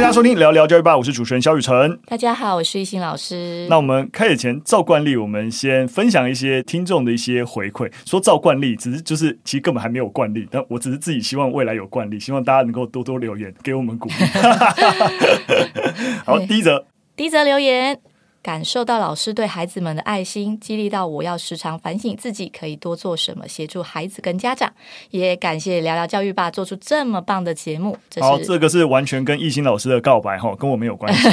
迎大家收听聊聊教育吧，我是主持人肖雨辰。大家好，我是一心老师。那我们开始前照惯例，我们先分享一些听众的一些回馈。说照惯例，只是就是其实根本还没有惯例，但我只是自己希望未来有惯例，希望大家能够多多留言给我们鼓励。好，第一则，第一则留言。感受到老师对孩子们的爱心，激励到我要时常反省自己可以多做什么，协助孩子跟家长。也感谢聊聊教育吧做出这么棒的节目。这好，这个是完全跟艺兴老师的告白哈，跟我没有关系。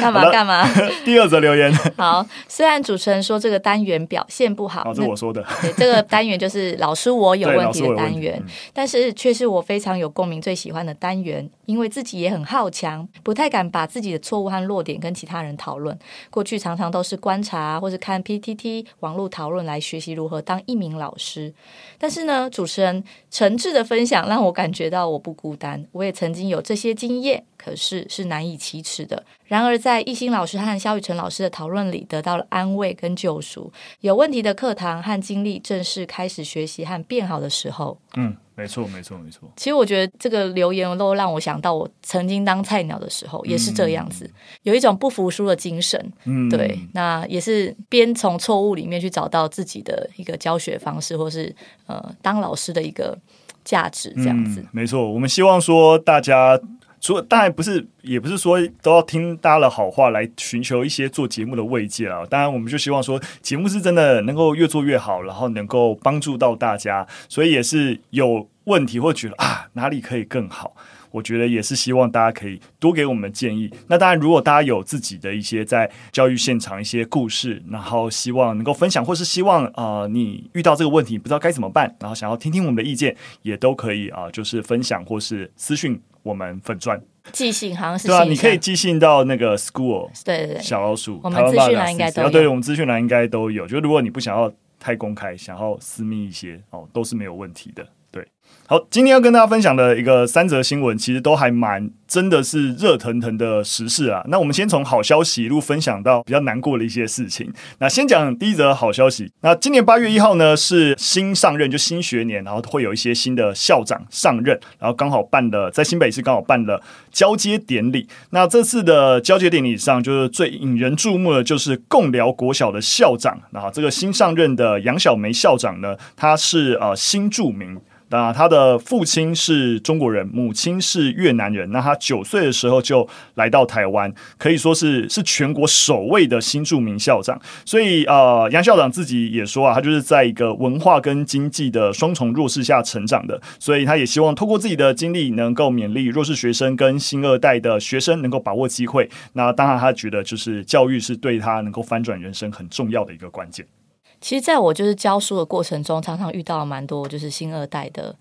干 嘛干嘛？第二则留言。好，虽然主持人说这个单元表现不好，这是我说的。对，这个单元就是老师我有问题的单元，嗯、但是却是我非常有共鸣、最喜欢的单元，因为自己也很好强，不太敢把自己的错误和弱点跟其他人讨论，过去常常都是观察或是看 PTT 网络讨论来学习如何当一名老师。但是呢，主持人诚挚的分享让我感觉到我不孤单，我也曾经有这些经验，可是是难以启齿的。然而，在懿心老师和萧雨辰老师的讨论里，得到了安慰跟救赎。有问题的课堂和经历正式开始学习和变好的时候。嗯。没错，没错，没错。其实我觉得这个留言都让我想到，我曾经当菜鸟的时候也是这样子，嗯、有一种不服输的精神。嗯，对，那也是边从错误里面去找到自己的一个教学方式，或是呃当老师的一个价值，这样子。嗯、没错，我们希望说大家。除了当然不是，也不是说都要听大家的好话来寻求一些做节目的慰藉啊。当然，我们就希望说节目是真的能够越做越好，然后能够帮助到大家。所以也是有问题或觉得啊哪里可以更好，我觉得也是希望大家可以多给我们建议。那当然，如果大家有自己的一些在教育现场一些故事，然后希望能够分享，或是希望啊、呃、你遇到这个问题不知道该怎么办，然后想要听听我们的意见，也都可以啊、呃，就是分享或是私讯。我们粉钻寄信好像是对啊，你可以寄信到那个 school 对对对小老鼠，我们资讯栏应该都有，对，我们资讯栏应该都有。就如果你不想要太公开，想要私密一些哦，都是没有问题的。好，今天要跟大家分享的一个三则新闻，其实都还蛮。真的是热腾腾的时事啊！那我们先从好消息一路分享到比较难过的一些事情。那先讲第一则好消息。那今年八月一号呢，是新上任，就新学年，然后会有一些新的校长上任，然后刚好办了在新北市刚好办了交接典礼。那这次的交接典礼上，就是最引人注目的，就是共寮国小的校长。那这个新上任的杨小梅校长呢，他是呃新著名。那他的父亲是中国人，母亲是越南人。那他九岁的时候就来到台湾，可以说是是全国首位的新著名校长。所以，呃，杨校长自己也说啊，他就是在一个文化跟经济的双重弱势下成长的。所以，他也希望透过自己的经历，能够勉励弱势学生跟新二代的学生能够把握机会。那当然，他觉得就是教育是对他能够翻转人生很重要的一个关键。其实，在我就是教书的过程中，常常遇到蛮多就是新二代的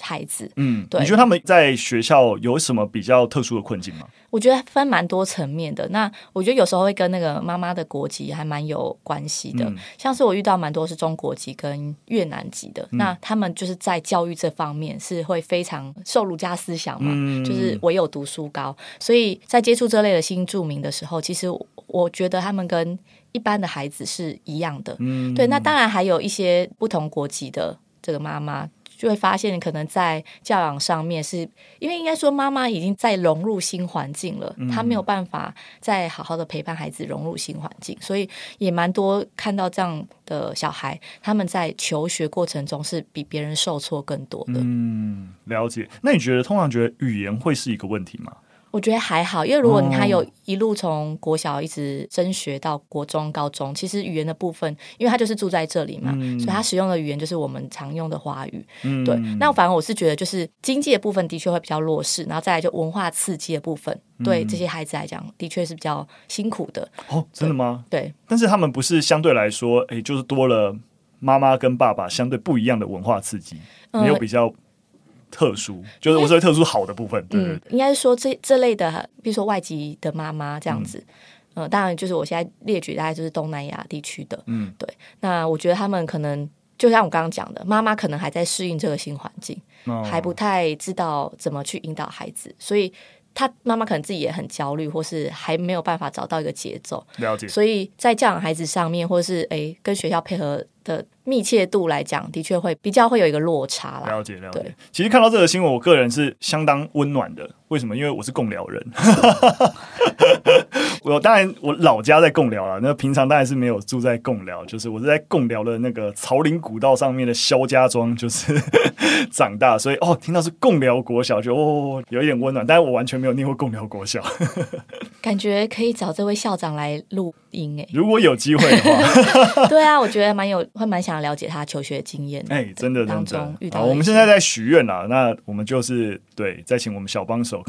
孩子。嗯，对，你觉得他们在学校有什么比较特殊的困境吗？我觉得分蛮多层面的。那我觉得有时候会跟那个妈妈的国籍还蛮有关系的。嗯、像是我遇到蛮多是中国籍跟越南籍的，嗯、那他们就是在教育这方面是会非常受儒家思想嘛，嗯、就是唯有读书高。所以在接触这类的新著名的时候，其实我觉得他们跟一般的孩子是一样的，嗯，对。那当然还有一些不同国籍的这个妈妈，就会发现可能在教养上面是，是因为应该说妈妈已经在融入新环境了，她没有办法再好好的陪伴孩子融入新环境，所以也蛮多看到这样的小孩，他们在求学过程中是比别人受挫更多的。嗯，了解。那你觉得通常觉得语言会是一个问题吗？我觉得还好，因为如果你他有一路从国小一直升学到国中、高中，其实语言的部分，因为他就是住在这里嘛，嗯、所以他使用的语言就是我们常用的华语。嗯、对，那反而我是觉得，就是经济的部分的确会比较弱势，然后再来就文化刺激的部分，对这些孩子来讲，的确是比较辛苦的。哦，真的吗？对。但是他们不是相对来说，哎，就是多了妈妈跟爸爸相对不一样的文化刺激，没有比较。特殊就是我说特殊好的部分，对，对，对，嗯，应该是说这这类的，比如说外籍的妈妈这样子，嗯、呃，当然就是我现在列举大概就是东南亚地区的，嗯，对。那我觉得他们可能就像我刚刚讲的，妈妈可能还在适应这个新环境，哦、还不太知道怎么去引导孩子，所以他妈妈可能自己也很焦虑，或是还没有办法找到一个节奏，了解。所以在教养孩子上面，或是诶跟学校配合的密切度来讲，的确会比较会有一个落差啦。了解了解。其实看到这个新闻，我个人是相当温暖的。为什么？因为我是贡寮人。我当然我老家在贡寮了，那平常当然是没有住在贡寮，就是我是在贡寮的那个草林古道上面的萧家庄，就是长大，所以哦，听到是贡寮国小，就哦有一点温暖。但是我完全没有念过贡寮国小，感觉可以找这位校长来录音诶。如果有机会的话，对啊，我觉得蛮有，会蛮想了解他求学经验。哎，真的，当中遇到我们现在在许愿啦，那我们就是对，再请我们小帮手。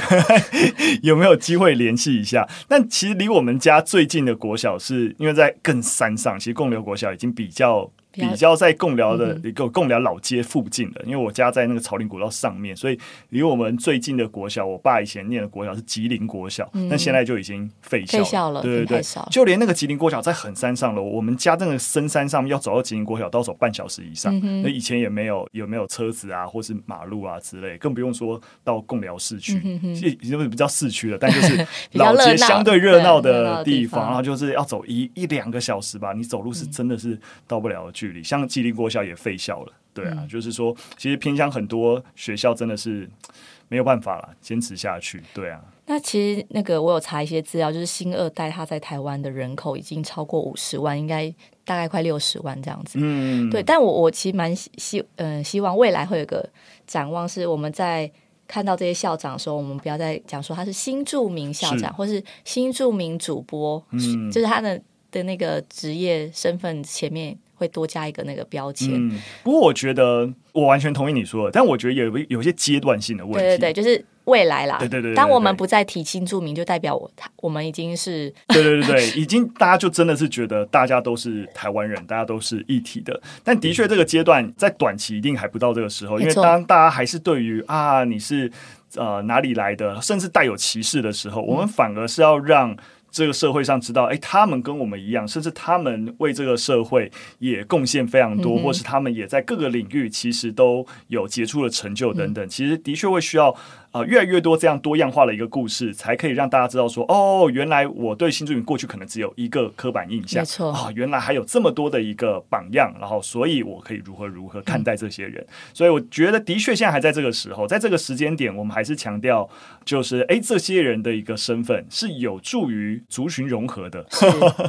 有没有机会联系一下？但其实离我们家最近的国小是因为在更山上，其实共流国小已经比较。比较在贡寮的一个贡寮老街附近的，因为我家在那个草林古道上面，所以离我们最近的国小，我爸以前念的国小是吉林国小，但现在就已经废校了。对对对，就连那个吉林国小在很山上了，我们家那个深山上面要走到吉林国小，都要走半小时以上。那以前也没有有没有车子啊，或是马路啊之类，更不用说到贡寮市区，已经比较市区了，但就是 老街相对热闹的地方，然后就是要走一一两个小时吧，你走路是真的是到不了的距离。像吉林国小也废校了，对啊，嗯、就是说，其实偏乡很多学校真的是没有办法了，坚持下去，对啊。那其实那个我有查一些资料，就是新二代他在台湾的人口已经超过五十万，应该大概快六十万这样子。嗯，对。但我我其实蛮希嗯、呃、希望未来会有个展望，是我们在看到这些校长的时候，我们不要再讲说他是新著名校长，是或是新著名主播，嗯，就是他的的那个职业身份前面。会多加一个那个标签。嗯，不过我觉得我完全同意你说的，但我觉得有有些阶段性的问题。对对对，就是未来啦。对对对，对，当我们不再提新住民，就代表我他我们已经是。对对对对，已经大家就真的是觉得大家都是台湾人，大家都是一体的。但的确，这个阶段在短期一定还不到这个时候，因为当大家还是对于啊你是呃哪里来的，甚至带有歧视的时候，我们反而是要让。这个社会上知道，哎，他们跟我们一样，甚至他们为这个社会也贡献非常多，嗯、或是他们也在各个领域其实都有杰出的成就等等。嗯、其实的确会需要。啊、呃，越来越多这样多样化的一个故事，才可以让大家知道说，哦，原来我对新住民过去可能只有一个刻板印象，没错啊、哦，原来还有这么多的一个榜样，然后，所以我可以如何如何看待这些人。嗯、所以我觉得，的确现在还在这个时候，在这个时间点，我们还是强调，就是哎，这些人的一个身份是有助于族群融合的。是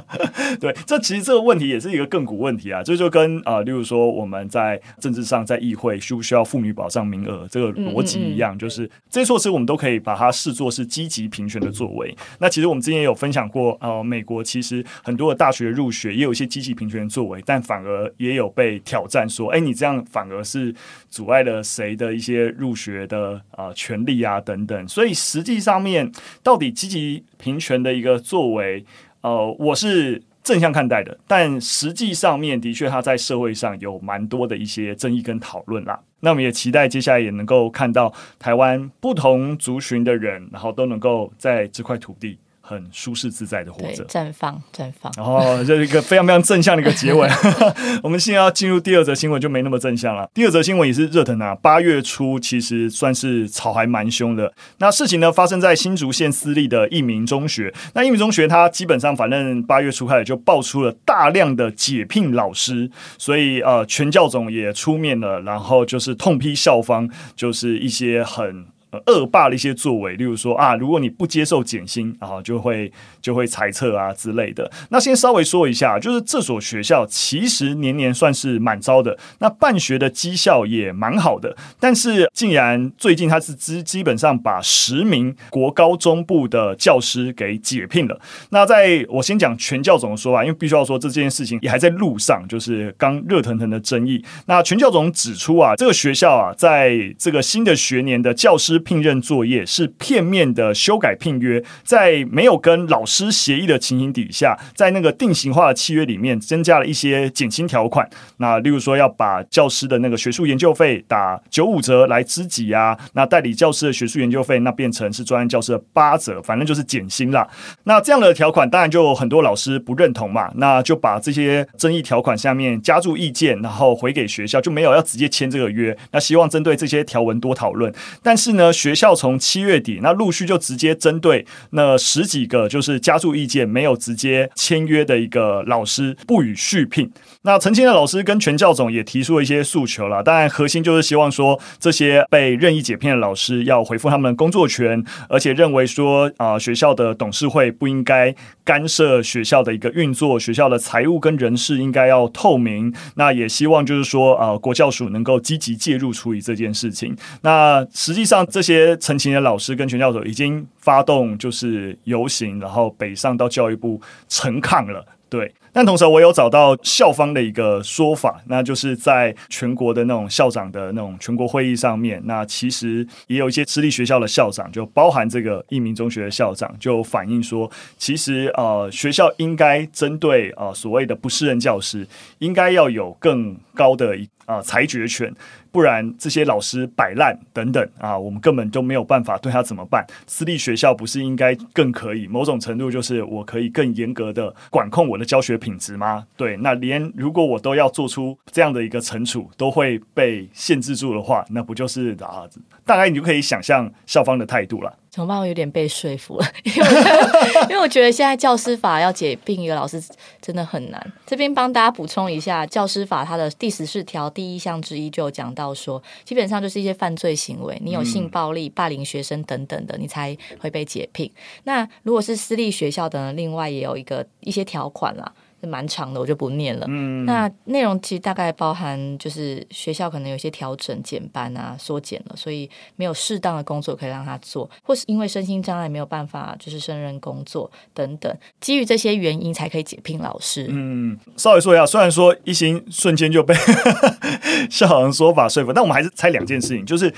对，这其实这个问题也是一个亘古问题啊，这就，就跟啊、呃，例如说我们在政治上，在议会需不需要妇女保障名额这个逻辑一样，嗯嗯嗯就是。这些措施我们都可以把它视作是积极平权的作为。那其实我们之前也有分享过，呃，美国其实很多的大学入学也有一些积极平权的作为，但反而也有被挑战说，哎，你这样反而是阻碍了谁的一些入学的呃权利啊等等。所以实际上面到底积极平权的一个作为，呃，我是正向看待的，但实际上面的确他在社会上有蛮多的一些争议跟讨论啦。那我们也期待接下来也能够看到台湾不同族群的人，然后都能够在这块土地。很舒适自在的活着，绽放绽放。然后这是一个非常非常正向的一个结尾。我们现在要进入第二则新闻，就没那么正向了。第二则新闻也是热腾啊，八月初其实算是吵还蛮凶的。那事情呢发生在新竹县私立的一民中学。那一民中学它基本上反正八月初开始就爆出了大量的解聘老师，所以呃全教总也出面了，然后就是痛批校方，就是一些很。恶霸的一些作为，例如说啊，如果你不接受减薪，然后就会就会裁撤啊之类的。那先稍微说一下，就是这所学校其实年年算是满招的，那办学的绩效也蛮好的，但是竟然最近他是基基本上把十名国高中部的教师给解聘了。那在我先讲全教总的说法，因为必须要说这件事情也还在路上，就是刚热腾腾的争议。那全教总指出啊，这个学校啊，在这个新的学年的教师聘任作业是片面的修改聘约，在没有跟老师协议的情形底下，在那个定型化的契约里面增加了一些减薪条款。那例如说要把教师的那个学术研究费打九五折来资给啊，那代理教师的学术研究费那变成是专任教师的八折，反正就是减薪啦。那这样的条款当然就很多老师不认同嘛，那就把这些争议条款下面加注意见，然后回给学校，就没有要直接签这个约。那希望针对这些条文多讨论，但是呢。学校从七月底那陆续就直接针对那十几个就是加注意见没有直接签约的一个老师不予续聘。那陈情的老师跟全教总也提出了一些诉求了，当然核心就是希望说这些被任意解聘的老师要恢复他们的工作权，而且认为说啊、学校的董事会不应该干涉学校的一个运作，学校的财务跟人事应该要透明。那也希望就是说啊、国教署能够积极介入处理这件事情。那实际上这这些陈情的老师跟全教授已经发动就是游行，然后北上到教育部陈抗了。对，但同时我有找到校方的一个说法，那就是在全国的那种校长的那种全国会议上面，那其实也有一些私立学校的校长，就包含这个益民中学的校长，就反映说，其实呃学校应该针对呃所谓的不适任教师，应该要有更高的呃裁决权。不然这些老师摆烂等等啊，我们根本就没有办法对他怎么办。私立学校不是应该更可以？某种程度就是我可以更严格的管控我的教学品质吗？对，那连如果我都要做出这样的一个惩处，都会被限制住的话，那不就是啊？大概你就可以想象校方的态度了。怎么办？我有点被说服了，因为我因为我觉得现在教师法要解聘一个老师真的很难。这边帮大家补充一下，教师法它的第十四条第一项之一就有讲到说，基本上就是一些犯罪行为，你有性暴力、霸凌学生等等的，你才会被解聘。那如果是私立学校的，另外也有一个一些条款啦。是蛮长的，我就不念了。嗯，那内容其实大概包含，就是学校可能有些调整、减班啊、缩减了，所以没有适当的工作可以让他做，或是因为身心障碍没有办法就是胜任工作等等，基于这些原因才可以解聘老师。嗯，稍微说一下，虽然说一心瞬间就被校长说法说服，但我们还是猜两件事情，就是。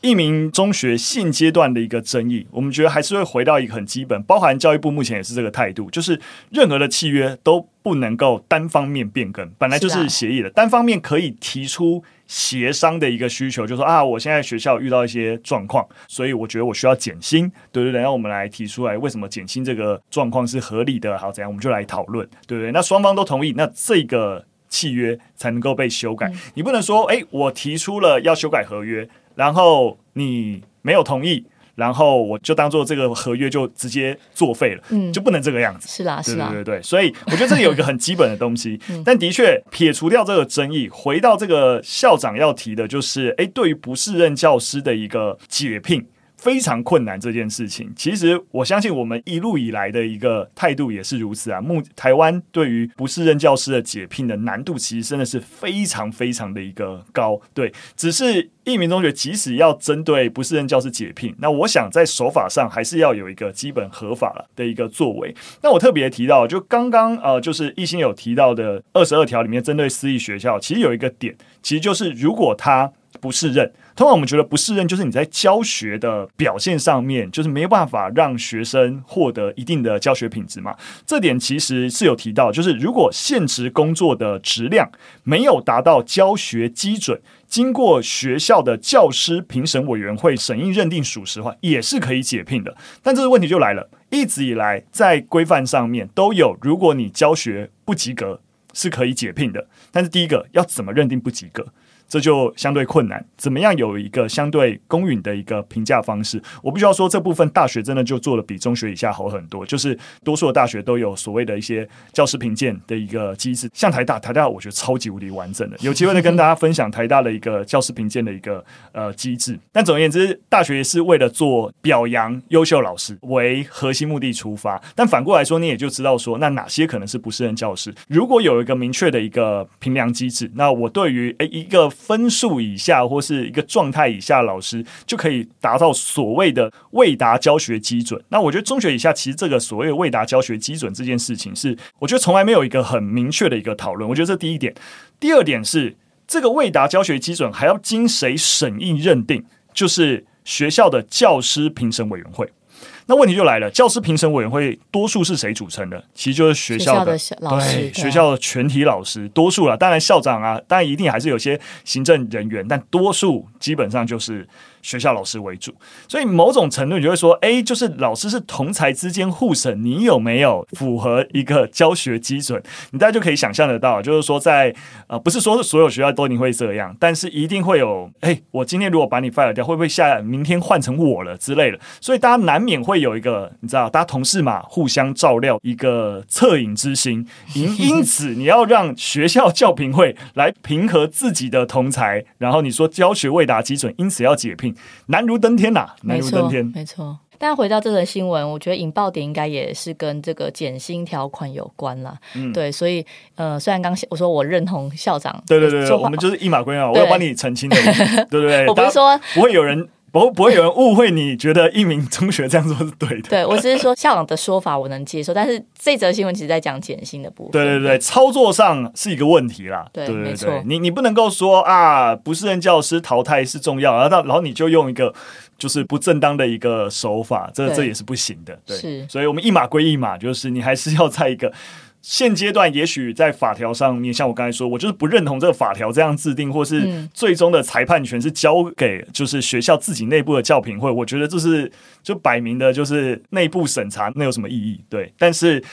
一名中学现阶段的一个争议，我们觉得还是会回到一个很基本，包含教育部目前也是这个态度，就是任何的契约都不能够单方面变更，本来就是协议的，单方面可以提出协商的一个需求，就是说啊，我现在学校遇到一些状况，所以我觉得我需要减薪，对对对，然后我们来提出来为什么减薪这个状况是合理的，好怎样，我们就来讨论，对不对？那双方都同意，那这个契约才能够被修改，嗯、你不能说，哎，我提出了要修改合约。然后你没有同意，然后我就当做这个合约就直接作废了，嗯，就不能这个样子。是啦，是啦，对对对，所以我觉得这里有一个很基本的东西，但的确撇除掉这个争议，回到这个校长要提的就是，哎，对于不适任教师的一个解聘。非常困难这件事情，其实我相信我们一路以来的一个态度也是如此啊。目台湾对于不适任教师的解聘的难度，其实真的是非常非常的一个高。对，只是义民中学即使要针对不适任教师解聘，那我想在手法上还是要有一个基本合法了的一个作为。那我特别提到，就刚刚呃，就是一心有提到的二十二条里面，针对私立学校，其实有一个点，其实就是如果他不适任。通常我们觉得不适任就是你在教学的表现上面，就是没办法让学生获得一定的教学品质嘛。这点其实是有提到，就是如果现职工作的质量没有达到教学基准，经过学校的教师评审委员会审议认定属实的话，也是可以解聘的。但这个问题就来了，一直以来在规范上面都有，如果你教学不及格是可以解聘的。但是第一个要怎么认定不及格？这就相对困难，怎么样有一个相对公允的一个评价方式？我必须要说，这部分大学真的就做的比中学以下好很多。就是多数的大学都有所谓的一些教师评鉴的一个机制，像台大，台大我觉得超级无敌完整的。有机会的跟大家分享台大的一个教师评鉴的一个呃机制。但总而言之，大学是为了做表扬优秀老师为核心目的出发。但反过来说，你也就知道说，那哪些可能是不适任教师？如果有一个明确的一个评量机制，那我对于诶一个。分数以下或是一个状态以下，老师就可以达到所谓的未达教学基准。那我觉得中学以下，其实这个所谓未达教学基准这件事情，是我觉得从来没有一个很明确的一个讨论。我觉得这第一点。第二点是，这个未达教学基准还要经谁审议认定？就是学校的教师评审委员会。那问题就来了，教师评审委员会多数是谁组成的？其实就是学校的，对，学校的全体老师，多数了。当然校长啊，当然一定还是有些行政人员，但多数基本上就是学校老师为主。所以某种程度，你就会说，哎，就是老师是同才之间互审，你有没有符合一个教学基准？你大家就可以想象得到，就是说在呃，不是说所有学校都一定会这样，但是一定会有，哎，我今天如果把你 fire 掉，会不会下明天换成我了之类的？所以大家难免会有一个，你知道，大家同事嘛，互相照料，一个恻隐之心。因 因此，你要让学校教评会来平和自己的同才，然后你说教学未达基准，因此要解聘，难如登天呐、啊，难如登天，没错。但回到这则新闻，我觉得引爆点应该也是跟这个减薪条款有关啦。嗯，对，所以呃，虽然刚我说我认同校长，对对对，我们就是一码归一码，我要帮你澄清的，对不对？我不是说不会有人。不不会有人误会，你觉得一名中学这样做是对的。对，我只是说校长的说法我能接受，但是这则新闻其实在讲减薪的部分。对对对，操作上是一个问题啦。对，对对。你你不能够说啊，不是任教师淘汰是重要，然后到然后你就用一个就是不正当的一个手法，这这也是不行的。对，是。所以我们一码归一码，就是你还是要在一个。现阶段也许在法条上面，像我刚才说，我就是不认同这个法条这样制定，或是最终的裁判权是交给就是学校自己内部的教评会。我觉得这是就摆明的就是内部审查，那有什么意义？对，但是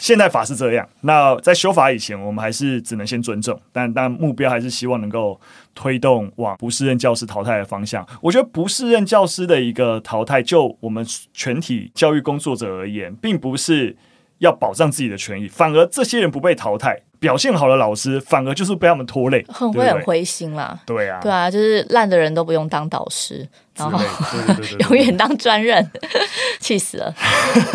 现在法是这样。那在修法以前，我们还是只能先尊重，但但目标还是希望能够推动往不适任教师淘汰的方向。我觉得不适任教师的一个淘汰，就我们全体教育工作者而言，并不是。要保障自己的权益，反而这些人不被淘汰，表现好的老师反而就是被他们拖累，很会很灰心啦。对啊，对啊，就是烂的人都不用当导师，然后永远当专任，气死了。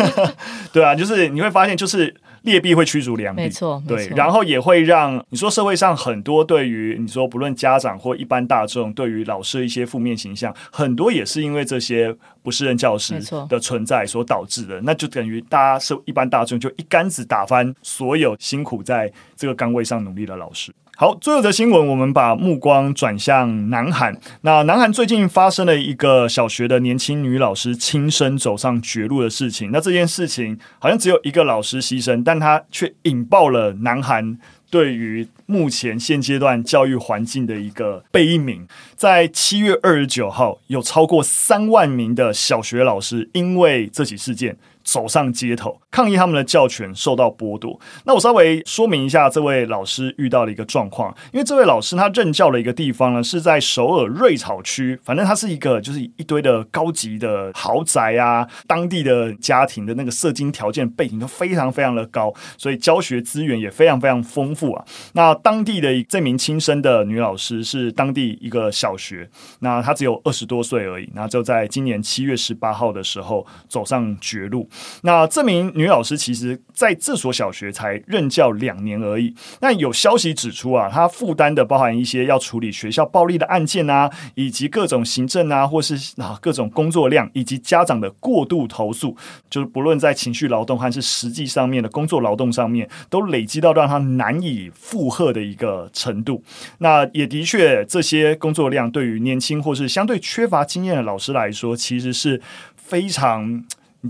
对啊，就是你会发现，就是。劣币会驱逐良币，没错，对，然后也会让你说社会上很多对于你说不论家长或一般大众对于老师一些负面形象，很多也是因为这些不适任教师的存在所导致的，那就等于大家是一般大众就一竿子打翻所有辛苦在这个岗位上努力的老师。好，最后的新闻，我们把目光转向南韩。那南韩最近发生了一个小学的年轻女老师轻生走上绝路的事情。那这件事情好像只有一个老师牺牲，但他却引爆了南韩对于目前现阶段教育环境的一个悲鸣。在七月二十九号，有超过三万名的小学老师因为这起事件。走上街头抗议他们的教权受到剥夺。那我稍微说明一下这位老师遇到的一个状况，因为这位老师他任教的一个地方呢是在首尔瑞草区，反正它是一个就是一堆的高级的豪宅啊，当地的家庭的那个社经条件背景都非常非常的高，所以教学资源也非常非常丰富啊。那当地的这名亲生的女老师是当地一个小学，那她只有二十多岁而已，那就在今年七月十八号的时候走上绝路。那这名女老师其实在这所小学才任教两年而已。那有消息指出啊，她负担的包含一些要处理学校暴力的案件啊，以及各种行政啊，或是啊各种工作量，以及家长的过度投诉，就是不论在情绪劳动还是实际上面的工作劳动上面，都累积到让她难以负荷的一个程度。那也的确，这些工作量对于年轻或是相对缺乏经验的老师来说，其实是非常。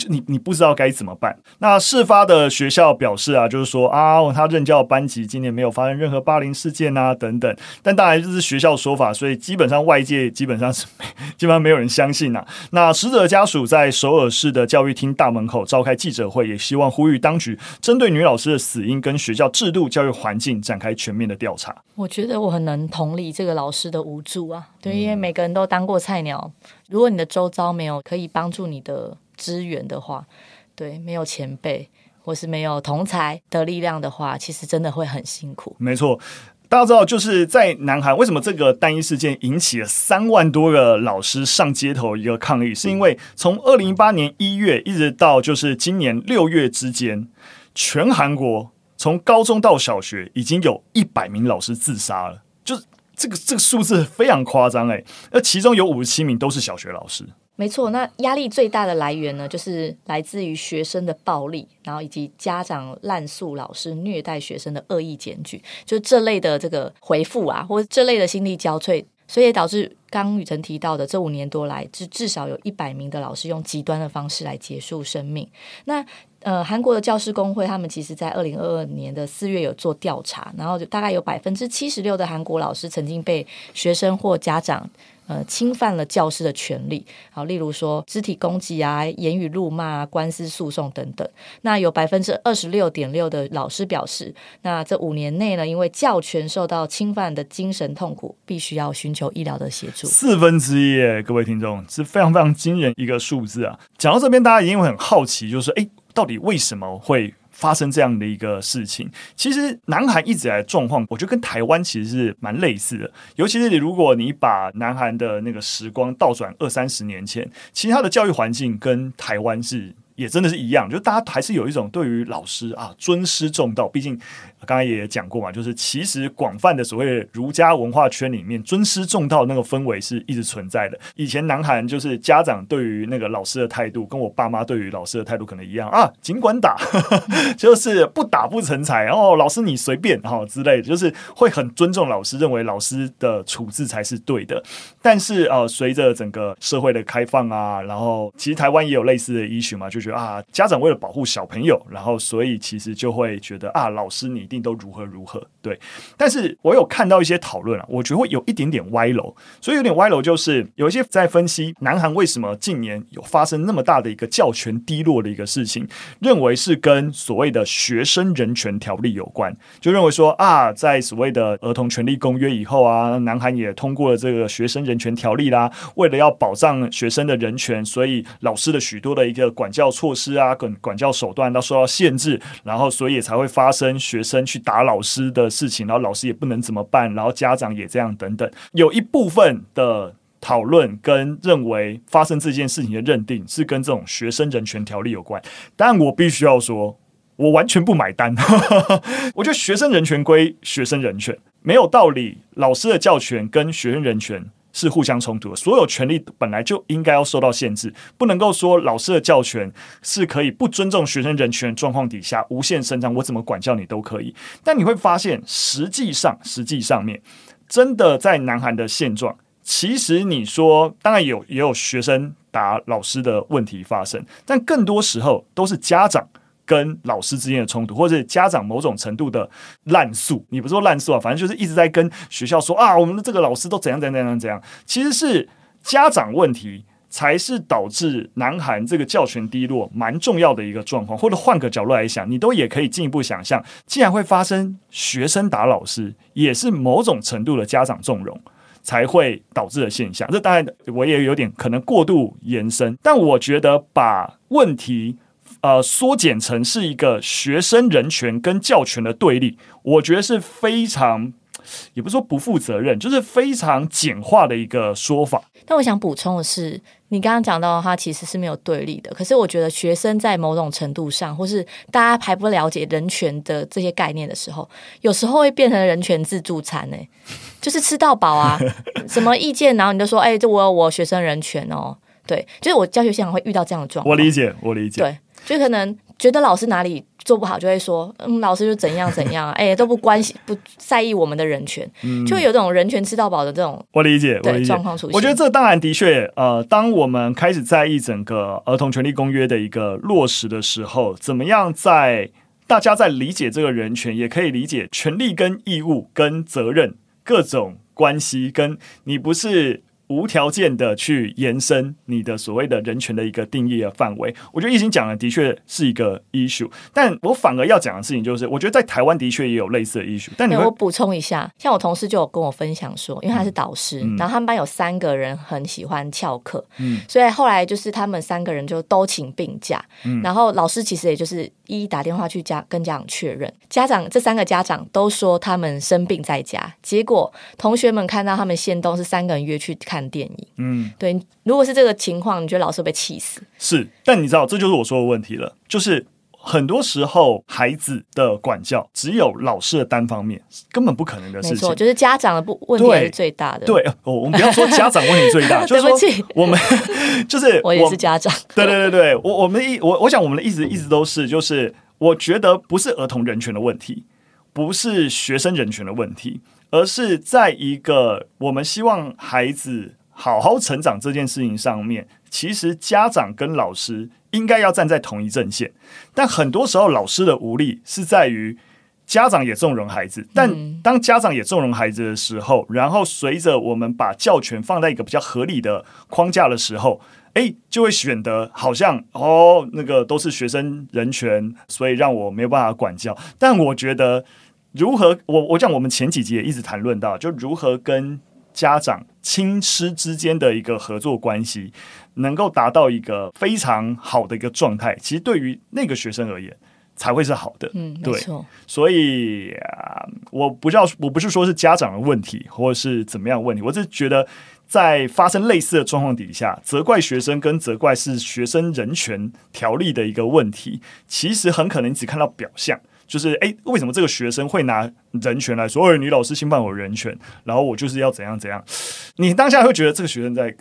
你你不知道该怎么办？那事发的学校表示啊，就是说啊，他任教班级今年没有发生任何霸凌事件啊，等等。但当然这是学校说法，所以基本上外界基本上是基本上没有人相信呐、啊。那死者家属在首尔市的教育厅大门口召开记者会，也希望呼吁当局针对女老师的死因跟学校制度、教育环境展开全面的调查。我觉得我很能同理这个老师的无助啊，对，因为每个人都当过菜鸟，如果你的周遭没有可以帮助你的。资源的话，对，没有前辈或是没有同才的力量的话，其实真的会很辛苦。没错，大家知道，就是在南韩，为什么这个单一事件引起了三万多个老师上街头一个抗议，是因为从二零一八年一月一直到就是今年六月之间，全韩国从高中到小学已经有一百名老师自杀了，就是这个这个数字非常夸张哎，而其中有五十七名都是小学老师。没错，那压力最大的来源呢，就是来自于学生的暴力，然后以及家长滥诉老师虐待学生的恶意检举，就这类的这个回复啊，或这类的心力交瘁，所以也导致刚雨辰提到的这五年多来，至至少有一百名的老师用极端的方式来结束生命。那呃，韩国的教师工会他们其实在二零二二年的四月有做调查，然后就大概有百分之七十六的韩国老师曾经被学生或家长。呃侵犯了教师的权利，好，例如说肢体攻击啊、言语辱骂、官司诉讼等等。那有百分之二十六点六的老师表示，那这五年内呢，因为教权受到侵犯的精神痛苦，必须要寻求医疗的协助。四分之一耶，各位听众是非常非常惊人一个数字啊！讲到这边，大家一定会很好奇，就是哎，到底为什么会？发生这样的一个事情，其实南韩一直以来状况，我觉得跟台湾其实是蛮类似的。尤其是你如果你把南韩的那个时光倒转二三十年前，其实它的教育环境跟台湾是也真的是一样，就大家还是有一种对于老师啊尊师重道，毕竟。刚才也讲过嘛，就是其实广泛的所谓儒家文化圈里面，尊师重道那个氛围是一直存在的。以前南韩就是家长对于那个老师的态度，跟我爸妈对于老师的态度可能一样啊，尽管打，就是不打不成才。然后老师你随便哈之类的，就是会很尊重老师，认为老师的处置才是对的。但是呃，随着整个社会的开放啊，然后其实台湾也有类似的医学嘛，就觉得啊，家长为了保护小朋友，然后所以其实就会觉得啊，老师你一定。都如何如何对，但是我有看到一些讨论啊，我觉得会有一点点歪楼，所以有点歪楼就是有一些在分析南韩为什么近年有发生那么大的一个教权低落的一个事情，认为是跟所谓的学生人权条例有关，就认为说啊，在所谓的儿童权利公约以后啊，南韩也通过了这个学生人权条例啦，为了要保障学生的人权，所以老师的许多的一个管教措施啊，管管教手段都受到限制，然后所以才会发生学生。去打老师的事情，然后老师也不能怎么办，然后家长也这样等等，有一部分的讨论跟认为发生这件事情的认定是跟这种学生人权条例有关，但我必须要说，我完全不买单。我觉得学生人权归学生人权，没有道理，老师的教权跟学生人权。是互相冲突的，所有权利本来就应该要受到限制，不能够说老师的教权是可以不尊重学生人权状况底下无限伸张，我怎么管教你都可以。但你会发现，实际上，实际上面真的在南韩的现状，其实你说当然有也有学生打老师的问题发生，但更多时候都是家长。跟老师之间的冲突，或者家长某种程度的滥诉，你不说滥诉啊，反正就是一直在跟学校说啊，我们的这个老师都怎样怎样怎样怎样。其实是家长问题才是导致南韩这个教权低落蛮重要的一个状况。或者换个角度来想，你都也可以进一步想象，既然会发生学生打老师，也是某种程度的家长纵容才会导致的现象。这当然我也有点可能过度延伸，但我觉得把问题。呃，缩减成是一个学生人权跟教权的对立，我觉得是非常，也不是说不负责任，就是非常简化的一个说法。但我想补充的是，你刚刚讲到它其实是没有对立的。可是我觉得学生在某种程度上，或是大家还不了解人权的这些概念的时候，有时候会变成人权自助餐呢，就是吃到饱啊，什么意见，然后你就说，哎，这我有我学生人权哦，对，就是我教学现场会遇到这样的状况。我理解，我理解，对。就可能觉得老师哪里做不好，就会说，嗯，老师就怎样怎样，哎，都不关心、不在意我们的人权，嗯、就会有这种人权吃到饱的这种。我理解，我理解。状况出现。我觉得这当然的确，呃，当我们开始在意整个儿童权利公约的一个落实的时候，怎么样在大家在理解这个人权，也可以理解权利跟义务跟责任各种关系，跟你不是。无条件的去延伸你的所谓的人权的一个定义的范围，我觉得懿心讲的的确是一个 issue，但我反而要讲的事情就是，我觉得在台湾的确也有类似的 issue。但你我补充一下，像我同事就有跟我分享说，因为他是导师，嗯、然后他们班有三个人很喜欢翘课，嗯，所以后来就是他们三个人就都请病假，嗯，然后老师其实也就是一一打电话去家跟家长确认，家长这三个家长都说他们生病在家，结果同学们看到他们先都是三个人约去看电影，嗯，对，如果是这个情况，你觉得老师会被气死？是，但你知道，这就是我说的问题了，就是很多时候孩子的管教只有老师的单方面，根本不可能的事情。没错，就是家长的不问题是最大的。对，对哦，我们不要说家长问题最大，就是说我们就是我也是家长。对对对对，我我们一我我想我们的意思一直都是，就是我觉得不是儿童人权的问题，不是学生人权的问题。而是在一个我们希望孩子好好成长这件事情上面，其实家长跟老师应该要站在同一阵线。但很多时候，老师的无力是在于家长也纵容孩子，但当家长也纵容孩子的时候，然后随着我们把教权放在一个比较合理的框架的时候，诶，就会选得好像哦，那个都是学生人权，所以让我没有办法管教。但我觉得，如何我我讲，我们前几集也一直谈论到，就如何跟家长亲师之间的一个合作关系，能够达到一个非常好的一个状态。其实对于那个学生而言。才会是好的，嗯，对。所以啊，我不知道，我不是说是家长的问题，或者是怎么样的问题，我只是觉得在发生类似的状况底下，责怪学生跟责怪是学生人权条例的一个问题，其实很可能只看到表象，就是哎，为什么这个学生会拿人权来说，哎，女老师侵犯我人权，然后我就是要怎样怎样，你当下会觉得这个学生在，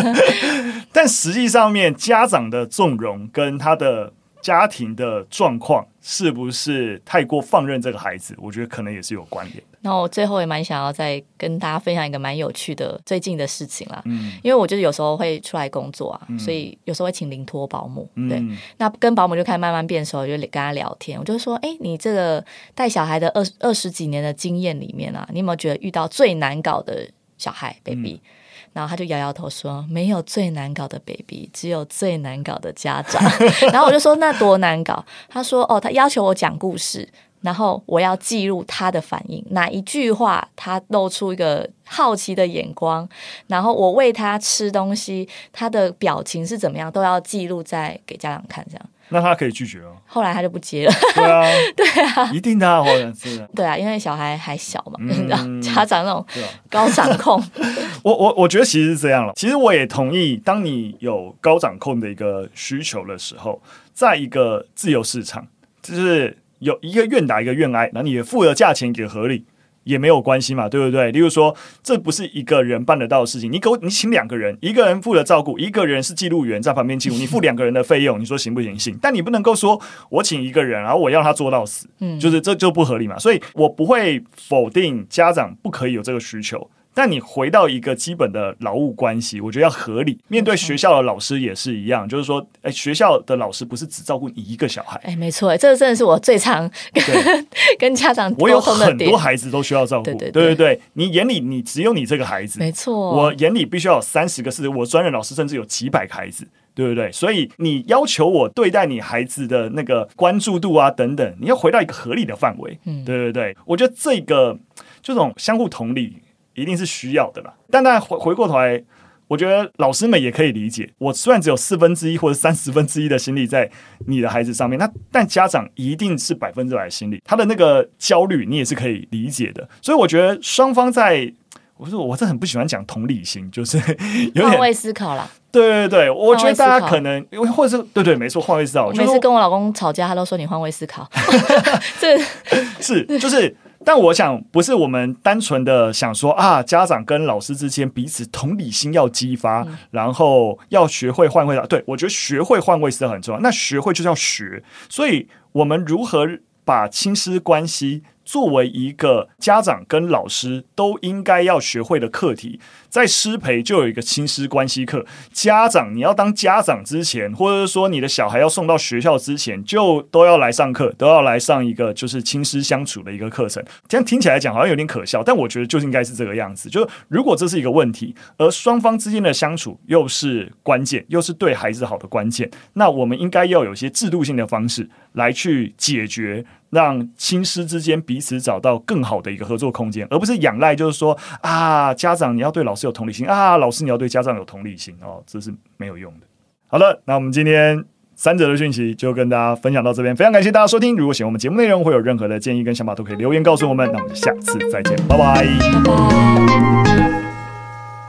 但实际上面家长的纵容跟他的。家庭的状况是不是太过放任这个孩子？我觉得可能也是有关联的。那我最后也蛮想要再跟大家分享一个蛮有趣的最近的事情啦。嗯，因为我就是有时候会出来工作啊，嗯、所以有时候会请临托保姆。嗯、对，那跟保姆就开始慢慢变熟，就跟他聊天。我就说，哎、欸，你这个带小孩的二二十几年的经验里面啊，你有没有觉得遇到最难搞的小孩 baby？、嗯然后他就摇摇头说：“没有最难搞的 baby，只有最难搞的家长。”然后我就说：“那多难搞？”他说：“哦，他要求我讲故事。”然后我要记录他的反应，哪一句话他露出一个好奇的眼光，然后我喂他吃东西，他的表情是怎么样，都要记录在给家长看，这样。那他可以拒绝哦。后来他就不接了。对啊，对啊，一定的啊，或者是的。对啊，因为小孩还小嘛，嗯、你知道，家长那种高掌控。我我我觉得其实是这样了。其实我也同意，当你有高掌控的一个需求的时候，在一个自由市场，就是。有一个愿打一个愿挨，那你付的价钱也合理，也没有关系嘛，对不对？例如说，这不是一个人办得到的事情，你给我你请两个人，一个人负责照顾，一个人是记录员在旁边记录，你付两个人的费用，你说行不行？行，但你不能够说我请一个人，然后我要他做到死，嗯，就是这就不合理嘛。所以我不会否定家长不可以有这个需求。但你回到一个基本的劳务关系，我觉得要合理。面对学校的老师也是一样，就是说，哎，学校的老师不是只照顾你一个小孩。哎，没错，这个真的是我最常跟 跟家长。我有很多孩子都需要照顾，对对对对对。你眼里你只有你这个孩子，没错。我眼里必须要有三十个、是，我专任老师甚至有几百个孩子，对不对？所以你要求我对待你孩子的那个关注度啊等等，你要回到一个合理的范围。嗯，对对对。我觉得这个这种相互同理。一定是需要的啦，但那回回过头来，我觉得老师们也可以理解。我虽然只有四分之一或者三十分之一的心力在你的孩子上面，那但家长一定是百分之百的心力，他的那个焦虑你也是可以理解的。所以我觉得双方在，我说我是很不喜欢讲同理心，就是 有点换位思考啦。对对对，我觉得大家可能因为或者是对对没错，换位思考。我每次跟我老公吵架，他都说你换位思考，这 是就是。但我想，不是我们单纯的想说啊，家长跟老师之间彼此同理心要激发，嗯、然后要学会换位的。对，我觉得学会换位是很重要。那学会就是要学，所以我们如何把亲师关系作为一个家长跟老师都应该要学会的课题，在师培就有一个亲师关系课。家长你要当家长之前，或者是说你的小孩要送到学校之前，就都要来上课，都要来上一个就是亲师相处的一个课程。这样听起来讲好像有点可笑，但我觉得就是应该是这个样子。就是如果这是一个问题，而双方之间的相处又是关键，又是对孩子好的关键，那我们应该要有一些制度性的方式来去解决。让亲师之间彼此找到更好的一个合作空间，而不是仰赖，就是说啊，家长你要对老师有同理心啊，老师你要对家长有同理心哦，这是没有用的。好了，那我们今天三者的讯息就跟大家分享到这边，非常感谢大家收听。如果喜欢我们节目内容，会有任何的建议跟想法，都可以留言告诉我们。那我们下次再见，拜拜。拜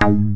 拜。